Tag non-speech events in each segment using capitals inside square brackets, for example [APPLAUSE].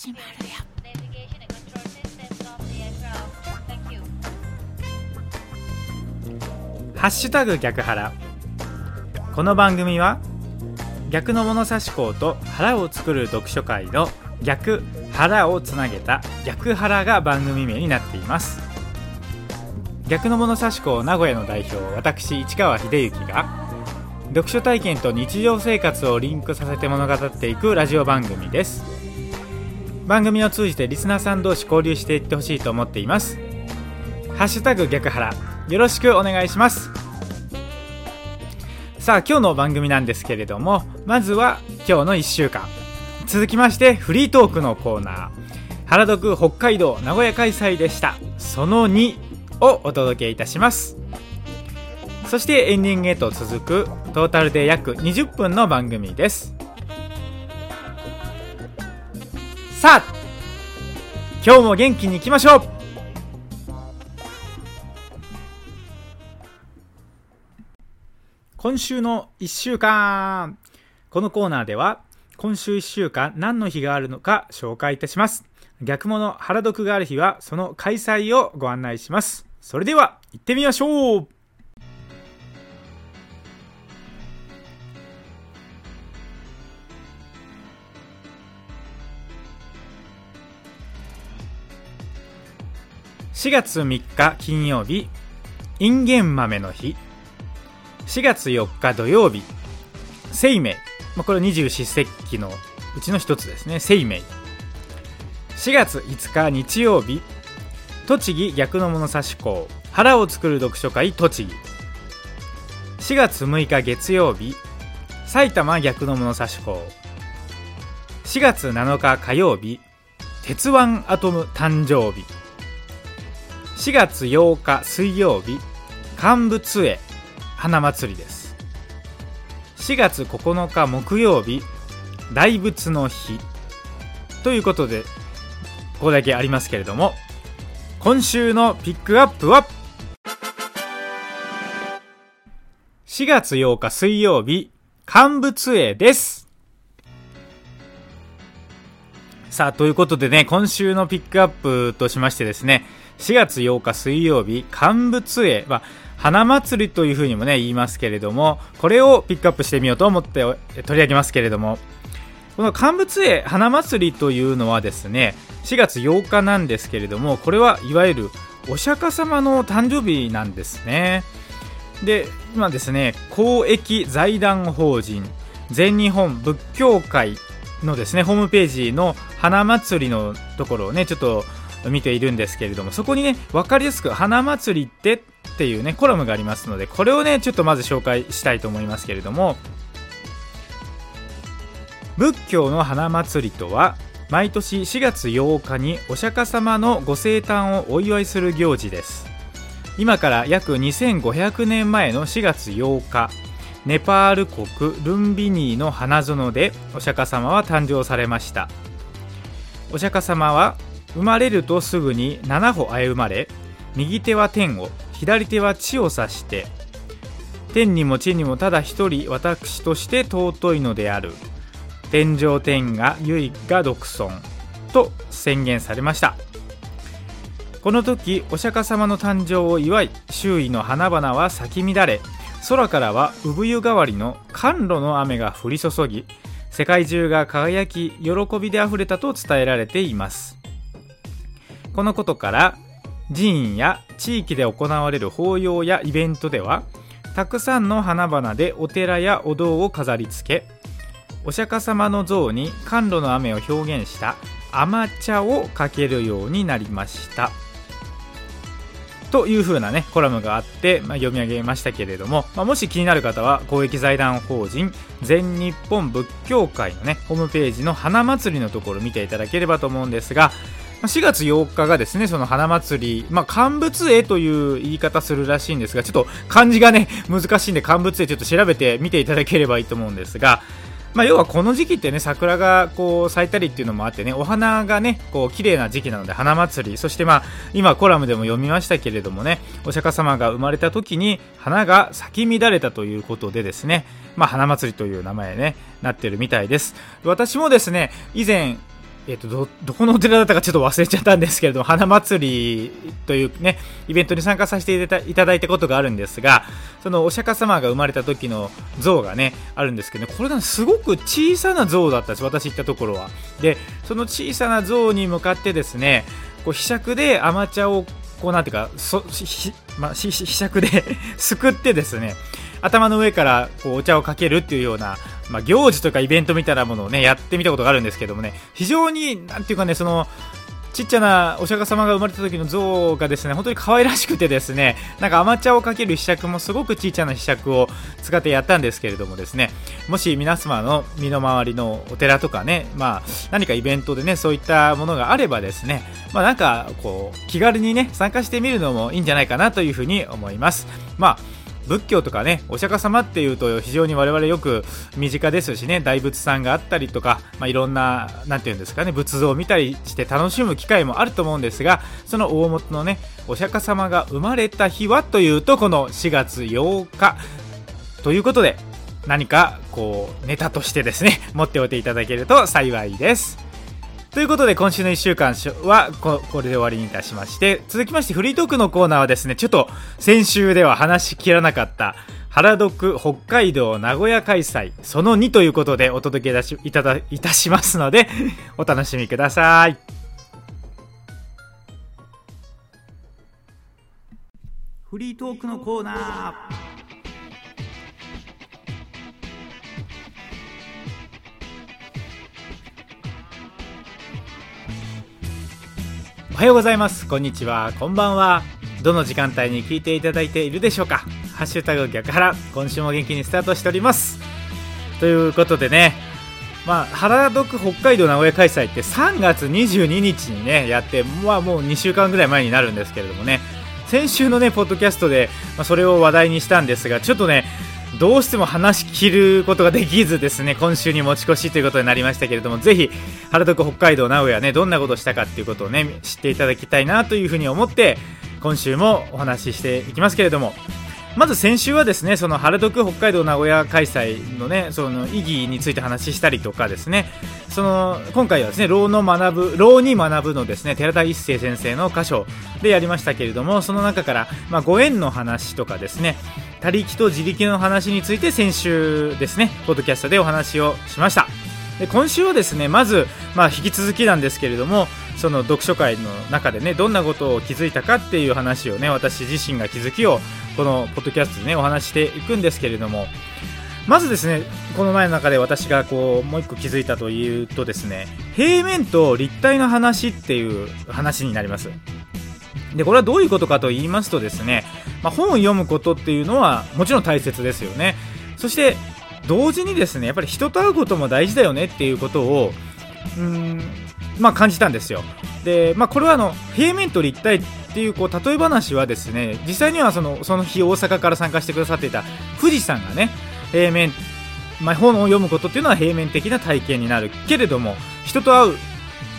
始まるよ。ハッシュタグ逆腹。この番組は逆の物差し校と腹を作る読書会の逆腹をつなげた逆腹が番組名になっています。逆の物差し校名古屋の代表私市川秀幸が読書体験と日常生活をリンクさせて物語っていくラジオ番組です。番組を通じてリスナーさん同士交流していってほしいと思っています。ハッシュタグ逆腹よろしくお願いします。さあ今日の番組なんですけれどもまずは今日の1週間。続きましてフリートークのコーナー。原読北海道名古屋開催でした。その2をお届けいたします。そしてエンディングへと続くトータルで約20分の番組です。さあ今日も元気にいきましょう。今週の1週間。このコーナーでは今週1週間何の日があるのか紹介いたします。逆物原読がある日はその開催をご案内します。それでは行ってみましょう。4月3日金曜日インゲン豆の日。4月4日土曜日生命、まあ、これ二十四節気のうちの一つですね。生命4月5日日曜日栃木逆の物差し校腹を作る読書会栃木。4月6日月曜日埼玉逆の物差し校。4月7日火曜日鉄腕アトム誕生日。4月8日水曜日乾物絵花祭りです。4月9日木曜日大仏の日。ということでここだけありますけれども今週のピックアップは4月8日水曜日乾物絵です。さあということでね今週のピックアップとしましてですね4月8日水曜日乾物絵は、花祭りというふうにもね言いますけれどもこれをピックアップしてみようと思って取り上げますけれどもこの乾物絵花祭りというのはですね4月8日なんですけれどもこれはいわゆるお釈迦様の誕生日なんですね。で今ですね公益財団法人全日本仏教会のですねホームページの花祭りのところをねちょっと見ているんですけれどもそこにね分かりやすく花祭りってっていうねコラムがありますのでこれをねちょっとまず紹介したいと思いますけれども仏教の花祭りとは毎年4月8日にお釈迦様のご生誕をお祝いする行事です。今から約2500年前の4月8日ネパール国ルンビニーの花園でお釈迦様は誕生されました。お釈迦様は生まれるとすぐに7歩あえ生まれ右手は天を左手は地を指して天にも地にもただ一人私として尊いのである。天上天が唯が独尊と宣言されました。この時お釈迦様の誕生を祝い周囲の花々は咲き乱れ空からは産湯代わりの甘露の雨が降り注ぎ世界中が輝き喜びであふれたと伝えられています。このことから寺院や地域で行われる法要やイベントではたくさんの花々でお寺やお堂を飾り付けお釈迦様の像に甘露の雨を表現した甘茶をかけるようになりました。というふうなねコラムがあって、まあ、読み上げましたけれども、まあ、もし気になる方は公益財団法人全日本仏教会のねホームページの花祭りのところ見ていただければと思うんですが4月8日がですね、その花祭り、まあ、乾物絵という言い方するらしいんですが、ちょっと漢字がね、難しいんで乾物絵ちょっと調べて見ていただければいいと思うんですが、まあ、要はこの時期ってね、桜がこう咲いたりっていうのもあってね、お花がね、こう綺麗な時期なので花祭り、そしてまあ、今コラムでも読みましたけれどもね、お釈迦様が生まれた時に花が咲き乱れたということでですね、まあ、花祭りという名前ね、なってるみたいです。私もですね、以前、えっとどどこのお寺だったかちょっと忘れちゃったんですけれども花祭りというねイベントに参加させていただいたことがあるんですがそのお釈迦様が生まれた時の像がねあるんですけど、ね、これがすごく小さな像だったんです私行ったところは。でその小さな像に向かってですねこうひしゃくで甘茶をこうなんていうかそひ,、まあ、ひひしゃくで [LAUGHS] すくってですね頭の上からこうお茶をかけるっていうような、まあ、行事とかイベントみたいなものをねやってみたことがあるんですけどもね。非常になんていうかねそのちっちゃなお釈迦様が生まれた時の像がですね本当に可愛らしくてですねなんか甘茶をかけるひしゃくもすごく小さなひしゃくを使ってやったんですけれどもですね。もし皆様の身の回りのお寺とかねまあ何かイベントでねそういったものがあればですねまあなんかこう気軽にね参加してみるのもいいんじゃないかなというふうに思います。まあ仏教とかねお釈迦様っていうと非常に我々よく身近ですしね大仏さんがあったりとか、まあ、いろんな何て言うんですかね仏像を見たりして楽しむ機会もあると思うんですがその大元のねお釈迦様が生まれた日はというとこの4月8日。ということで何かこうネタとしてですね持っておいていただけると幸いです。ということで今週の1週間はここれで終わりにいたしまして続きましてフリートークのコーナーはですねちょっと先週では話しきらなかった原読北海道名古屋開催その2ということでお届けいただいたしますので [LAUGHS] お楽しみください。フリートークのコーナー。おはようございます。こんにちは。こんばんは。どの時間帯に聞いていただいているでしょうか。ハッシュタグ逆原今週も元気にスタートしております。ということでね。まあ、原読北海道名古屋開催って3月22日にねやって、まあ、もう2週間ぐらい前になるんですけれどもね。先週のねポッドキャストで、まあ、それを話題にしたんですがちょっとねどうしても話し切ることができずですね今週に持ち越しということになりましたけれどもぜひ原徳北海道名古屋ねどんなことをしたかっていうことをね知っていただきたいなというふうに思って今週もお話ししていきますけれどもまず先週はですねその原徳北海道名古屋開催のねその意義について話したりとかですねその今回はですね老の学ぶ老に学ぶのですね寺田一生先生の箇所でやりましたけれどもその中から、まあ、ご縁の話とかですね他力と自力の話について先週ですねポッドキャストでお話をしました。で今週はですねまず、まあ、引き続きなんですけれどもその読書会の中でねどんなことを気づいたかっていう話をね私自身が気づきをこのポッドキャストでねお話していくんですけれどもまずですねこの前の中で私がこうもう一個気づいたというとですね平面と立体の話っていう話になります。でこれはどういうことかと言いますとですね、まあ、本を読むことっていうのはもちろん大切ですよね。そして同時にですねやっぱり人と会うことも大事だよねっていうことをうんまあ感じたんですよ。で、まあ、これはあの平面と立体っていうこう例え話はですね実際にはそのその日大阪から参加してくださっていた富士山がね平面、まあ、本を読むことっていうのは平面的な体験になるけれども人と会う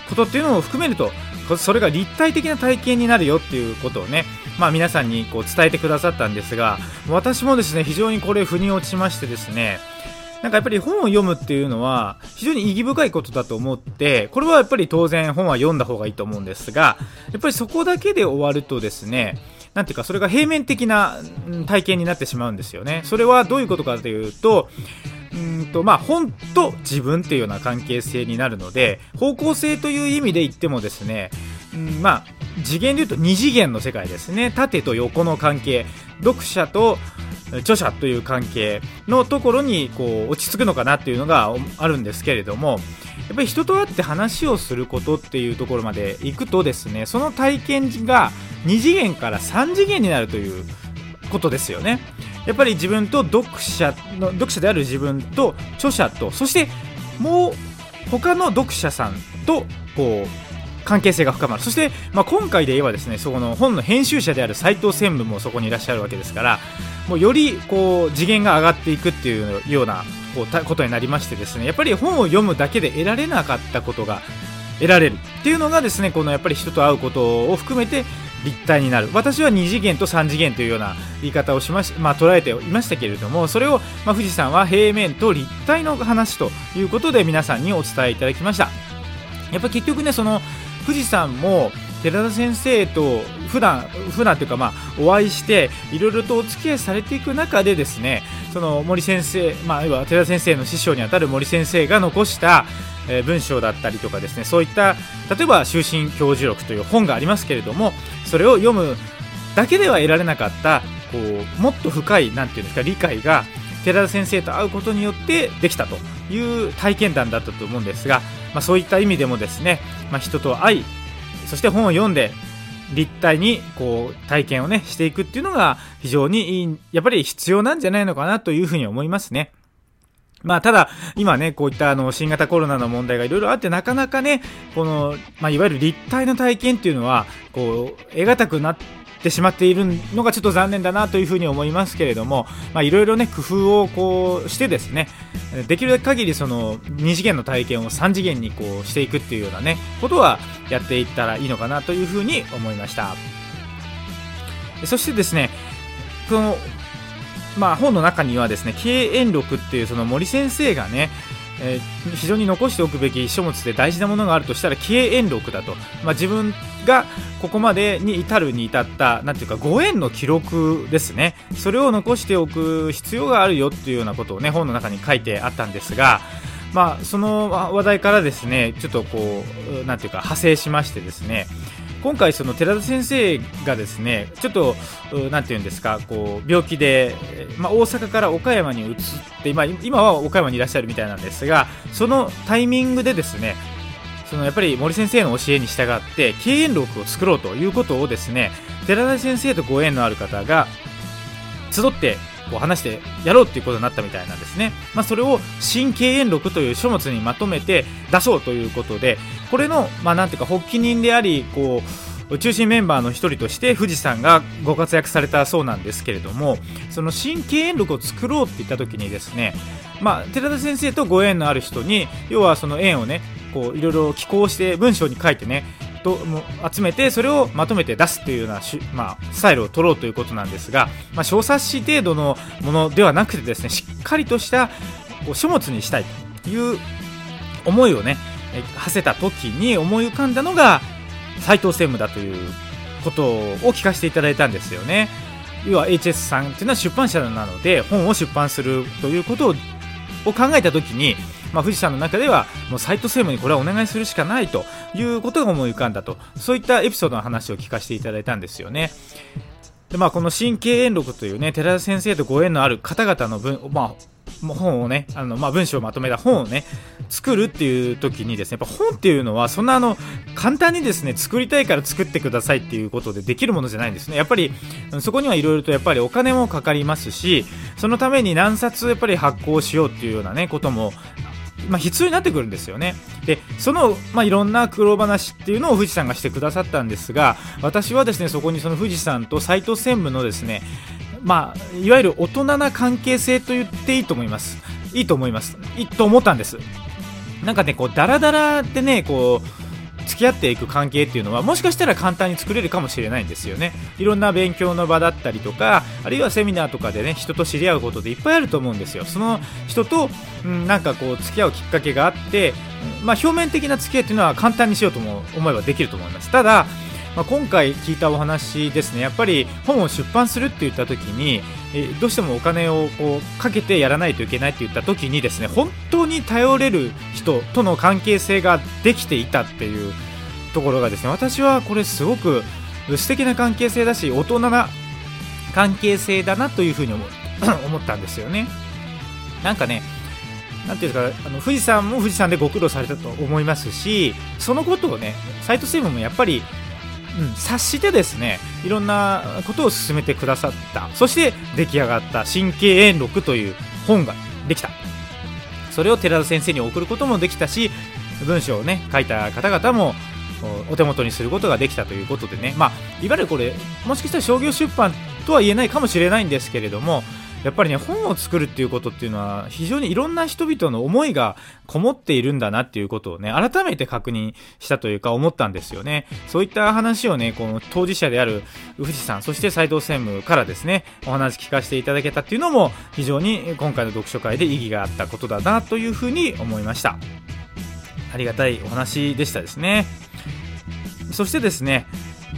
ことっていうのを含めるとそれが立体的な体験になるよっていうことをね、まあ、皆さんにこう伝えてくださったんですが私もですね非常にこれ腑に落ちましてですねなんかやっぱり本を読むっていうのは非常に意義深いことだと思ってこれはやっぱり当然本は読んだ方がいいと思うんですがやっぱりそこだけで終わるとですねなんていうかそれが平面的な体験になってしまうんですよね。それはどういうことかというとうんとまあ、本と自分っていうような関係性になるので方向性という意味で言ってもですね、うんまあ、次元で言うと2次元の世界ですね縦と横の関係読者と著者という関係のところにこう落ち着くのかなっていうのがあるんですけれどもやっぱり人と会って話をすることっていうところまで行くとですねその体験が2次元から3次元になるということですよね。やっぱり自分と読者の読者である自分と著者とそしてもう他の読者さんとこう関係性が深まる。そして、まあ、今回で言えばですねそこの本の編集者である斎藤専務もそこにいらっしゃるわけですからもうよりこう次元が上がっていくっていうようなこうことになりましてですねやっぱり本を読むだけで得られなかったことが得られるっていうのがですねこのやっぱり人と会うことを含めて立体になる。私は2次元と3次元というような言い方をしまし、まあ、捉えていましたけれどもそれを、まあ、富士山は平面と立体の話ということで皆さんにお伝えいただきました。やっぱ結局ねその富士山も寺田先生と普段普段というかまあお会いしていろいろとお付き合いされていく中でですねその森先生まあ要は寺田先生の師匠にあたる森先生が残したえ文章だったりとかですねそういった例えば「終身教授録」という本がありますけれどもそれを読むだけでは得られなかったこうもっと深いなんていうんですか理解が寺田先生と会うことによってできたと。いう体験談だったと思うんですが、まあ、そういった意味でもですね、まあ、人と会いそして本を読んで立体にこう体験をねしていくっていうのが非常にいいやっぱり必要なんじゃないのかなというふうに思いますね。まあ、ただ、今ね、こういったあの新型コロナの問題がいろいろあって、なかなかね、この、まあ、いわゆる立体の体験っていうのは、こう、得難くなってしまっているのがちょっと残念だなというふうに思いますけれども、まあ、いろいろね、工夫をこうしてですね、できる限りその2次元の体験を3次元にこうしていくっていうようなね、ことはやっていったらいいのかなというふうに思いました。そしてですね、このまあ、本の中にはですね経営録っていうその森先生がね、えー非常に残しておくべき書物で大事なものがあるとしたら経営録だと、まあ、自分がここまでに至るに至ったなんていうかご縁の記録ですね。それを残しておく必要があるよっていうようなことをね本の中に書いてあったんですがまあ、その話題からですねちょっとこうなんていうか派生しましてですね今回その寺田先生がですねちょっとうなんていうんですかこう病気で、まあ、大阪から岡山に移って今今は岡山にいらっしゃるみたいなんですがそのタイミングでですねそのやっぱり森先生の教えに従って経営録を作ろうということをですね寺田先生とご縁のある方が集ってこう話してやろうっていうことになったみたいなんですね、まあ、それを新経営録という書物にまとめて出そうということでこれの、まあ、なんていうか発起人でありこう中心メンバーの一人として富士山がご活躍されたそうなんですけれどもその新経営録を作ろうって言った時にですね、まあ、寺田先生とご縁のある人に要はその縁をねこういろいろ寄稿して文章に書いてねとも集めてそれをまとめて出すというようなし、まあ、スタイルを取ろうということなんですが、まあ、小冊子程度のものではなくてですねしっかりとしたこう書物にしたいという思いをね馳せた時に思い浮かんだのが斉藤専務だということを聞かせていただいたんですよね。要は HS さんっていうのは出版社なので本を出版するということを考えた時に、まあ、富士山の中ではもう斉藤専務にこれはお願いするしかないということが思い浮かんだとそういったエピソードの話を聞かせていただいたんですよね。でまあ、この新経営録というね寺田先生とご縁のある方々の文,、まあ、本をねあの、まあ、文章をまとめた本をね作るっていう時にですねやっぱ本っていうのはそんなあの簡単にですね作りたいから作ってくださいっていうことでできるものじゃないんですねやっぱりそこにはいろいろとやっぱりお金もかかりますしそのために何冊やっぱり発行しようっていうようなねこともまあ、必要になってくるんですよね。で、その、まあ、いろんな苦労話っていうのを富士山がしてくださったんですが、私はですね、そこにその富士山と斎藤専務のですね、まあ、いわゆる大人な関係性と言っていいと思います。いいと思います。いいと思ったんです。なんかね、こう、ダラダラてね、こう、付き合っていく関係っていうのはもしかしたら簡単に作れるかもしれないんですよね。いろんな勉強の場だったりとかあるいはセミナーとかでね人と知り合うことでいっぱいあると思うんですよ。その人と、うん、なんかこう付き合うきっかけがあって、まあ、表面的な付き合いっていうのは簡単にしようとも思えばできると思います。ただまあ、今回聞いたお話ですね。やっぱり本を出版するって言った時にえどうしてもお金をこうかけてやらないといけないって言った時にですね本当に頼れる人との関係性ができていたっていうところがですね私はこれすごく素敵な関係性だし大人な関係性だなというふうに思 [COUGHS] 思ったんですよね。なんかねなんていうかあの富士山も富士山でご苦労されたと思いますしそのことをね斉藤専務もやっぱりうん、察してですねいろんなことを進めてくださった。そして出来上がった「神経円録」という本ができた。それを寺田先生に送ることもできたし文章をね書いた方々もおお手元にすることができたということでね。まあいわゆるこれもしかしたら商業出版とは言えないかもしれないんですけれどもやっぱりね本を作るっていうことっていうのは非常にいろんな人々の思いがこもっているんだなっていうことをね改めて確認したというか思ったんですよね。そういった話をねこの当事者である富士山そして斉藤専務からですねお話聞かせていただけたっていうのも非常に今回の読書会で意義があったことだなというふうに思いました。ありがたいお話でしたですね。そしてですね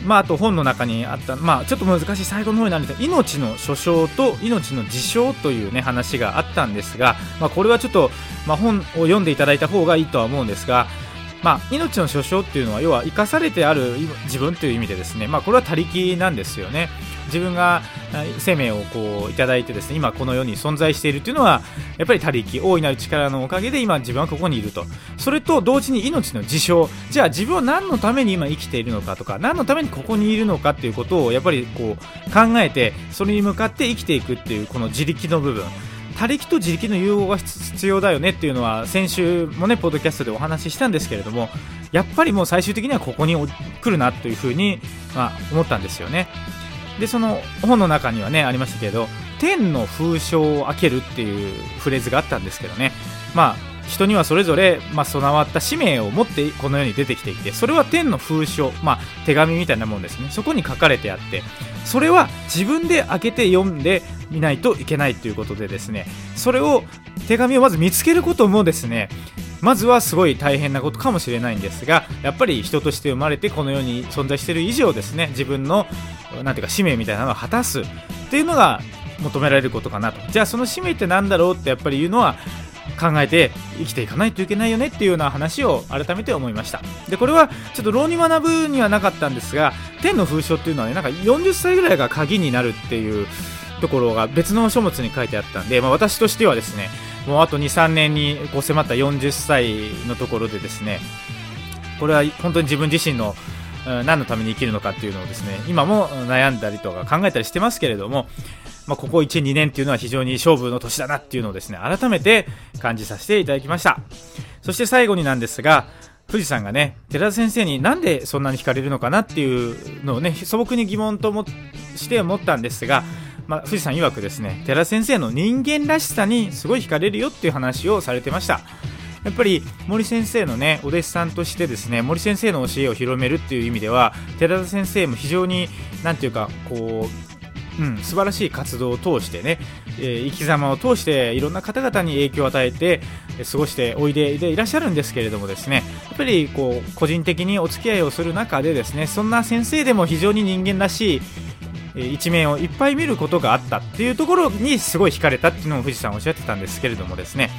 まあ、あと本の中にあった、まあ、ちょっと難しい最後の方になるんですが命の所掌と命の自傷という、ね、話があったんですが、まあ、これはちょっと、まあ、本を読んでいただいた方がいいとは思うんですが、まあ、命の所掌っていうのは要は生かされてある自分という意味でですね、まあ、これは他力なんですよね。自分が生命をこういただいてですね今この世に存在しているというのはやっぱり他力大いなる力のおかげで今自分はここにいると。それと同時に命の事象じゃあ自分は何のために今生きているのかとか何のためにここにいるのかっていうことをやっぱりこう考えてそれに向かって生きていくっていうこの自力の部分。他力と自力の融合が必要だよねっていうのは先週もねポッドキャストでお話ししたんですけれどもやっぱりもう最終的にはここに来るなというふうに、まあ、思ったんですよね。でその本の中にはねありましたけど天の封書を開けるっていうフレーズがあったんですけどね。まあ人にはそれぞれ、まあ、備わった使命を持ってこの世に出てきていてそれは天の封書、まあ、手紙みたいなもんですね。そこに書かれてあってそれは自分で開けて読んでみないといけないということでですね。それを手紙をまず見つけることもですねまずはすごい大変なことかもしれないんですがやっぱり人として生まれてこの世に存在している以上ですね自分のなんていうか使命みたいなのを果たすっていうのが求められることかなと。じゃあその使命って何だろうってやっぱり言うのは考えて生きていかないといけないよねっていうような話を改めて思いました。でこれはちょっと浪に学ぶにはなかったんですが天の封書っていうのはねなんか40歳ぐらいが鍵になるっていうところが別の書物に書いてあったんで、まあ、私としてはですねもうあと23年にこう迫った40歳のところでですねこれは本当に自分自身の何のために生きるのかっていうのをですね今も悩んだりとか考えたりしてますけれども、まあ、ここ1、2年っていうのは非常に勝負の年だなっていうのをですね改めて感じさせていただきました。そして最後になんですが富士山がね寺田先生になんでそんなに惹かれるのかなっていうのをね素朴に疑問ともして思ったんですがまあ、富士山曰くですね寺先生の人間らしさにすごい惹かれるよっていう話をされてました。やっぱり森先生のねお弟子さんとしてですね森先生の教えを広めるっていう意味では寺田先生も非常に何ていうかこう、うん、素晴らしい活動を通してね、えー、生き様を通していろんな方々に影響を与えて過ごしておいででいらっしゃるんですけれどもですねやっぱりこう個人的にお付き合いをする中でですねそんな先生でも非常に人間らしい一面をいっぱい見ることがあったっていうところにすごい惹かれたっていうのも富士山おっしゃってたんですけれどもですね、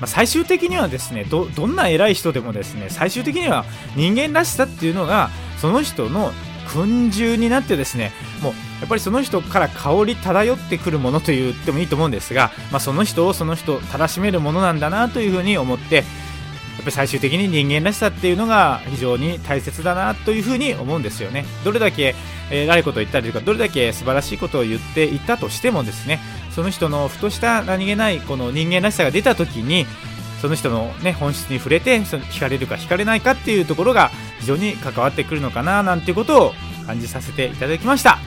まあ、最終的にはですねどんな偉い人でもですね最終的には人間らしさっていうのがその人の群衆になってですねもうやっぱりその人から香り漂ってくるものと言ってもいいと思うんですが、まあ、その人をその人たらしめるものなんだなというふうに思ってぱり最終的に人間らしさっていうのが非常に大切だなというふうに思うんですよね。どれだけ、え、らいことを言ったりとか、どれだけ素晴らしいことを言っていたとしてもですね、その人のふとした何気ないこの人間らしさが出た時に、その人の、ね、本質に触れてその惹かれるか惹かれないかっていうところが非常に関わってくるのかななんていうことを感じさせていただきました。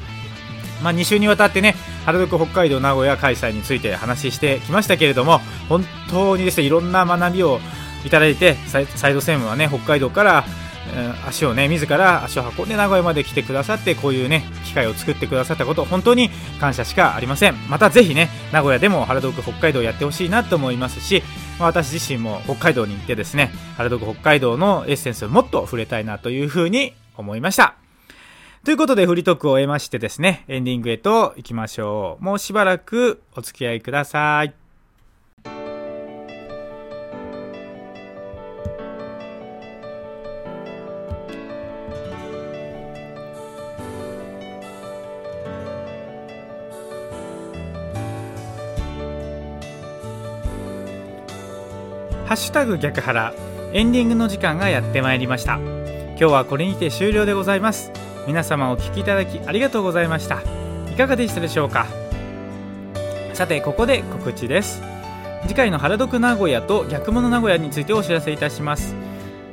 まあ、2週にわたってね、原宿北海道名古屋開催について話してきましたけれども、本当にですね、いろんな学びをいただいてサイド専務はね北海道から、え、足をね自ら足を運んで名古屋まで来てくださってこういうね機会を作ってくださったこと本当に感謝しかありませんまたぜひね名古屋でも原宿北海道やってほしいなと思いますし私自身も北海道に行ってですね原宿北海道のエッセンスをもっと触れたいなというふうに思いましたということで、フリートークを終えましてですね、エンディングへと行きましょう。もうしばらくお付き合いください。ハッシュタグ逆腹エンディングの時間がやってまいりました。今日はこれにて終了でございます。皆様お聴きいただきありがとうございました。いかがでしたでしょうか？さてここで告知です。次回の原宿名古屋と逆物名古屋についてお知らせいたします。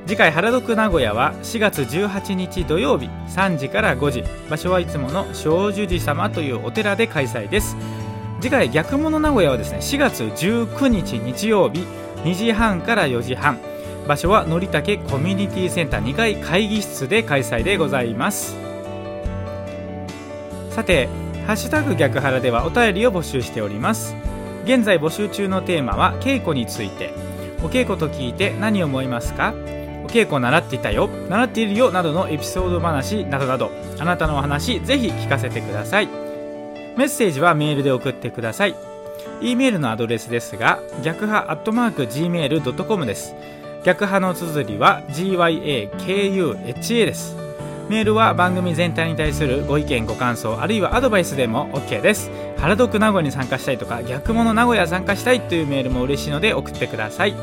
次回原宿名古屋は4月18日土曜日3時から5時。場所はいつもの正寿寺様というお寺で開催です。次回逆物名古屋はですね4月19日日曜日2時半から4時半。場所はのりたけコミュニティセンター2階会議室で開催でございます。さて「ハッシュタグ逆腹」ではお便りを募集しております。現在募集中のテーマは稽古について。お稽古と聞いて何を思いますか？お稽古習っていたよ。習っているよなどのエピソード話などなどあなたのお話ぜひ聞かせてください。メッセージはメールで送ってください。E メールのアドレスですが逆派アットマーク Gmail.com です。逆派の綴りは GYAKUHA です。メールは番組全体に対するご意見ご感想あるいはアドバイスでも OK です。原毒名古屋に参加したいとか逆物名古屋参加したいというメールも嬉しいので送ってください。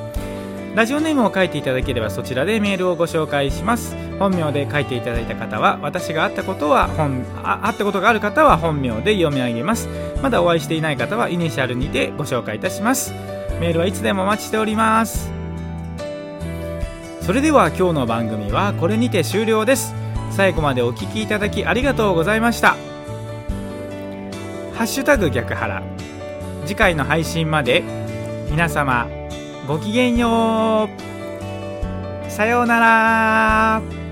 ラジオネームを書いていただければそちらでメールをご紹介します。本名で書いていただいた方は私が会ったことは本あ会ったことがある方は本名で読み上げます。まだお会いしていない方はイニシャルにてご紹介いたします。メールはいつでもお待ちしております。それでは今日の番組はこれにて終了です。最後までお聞きいただきありがとうございました。ハッシュタグ逆腹次回の配信まで皆様ごきげんよう。さようなら。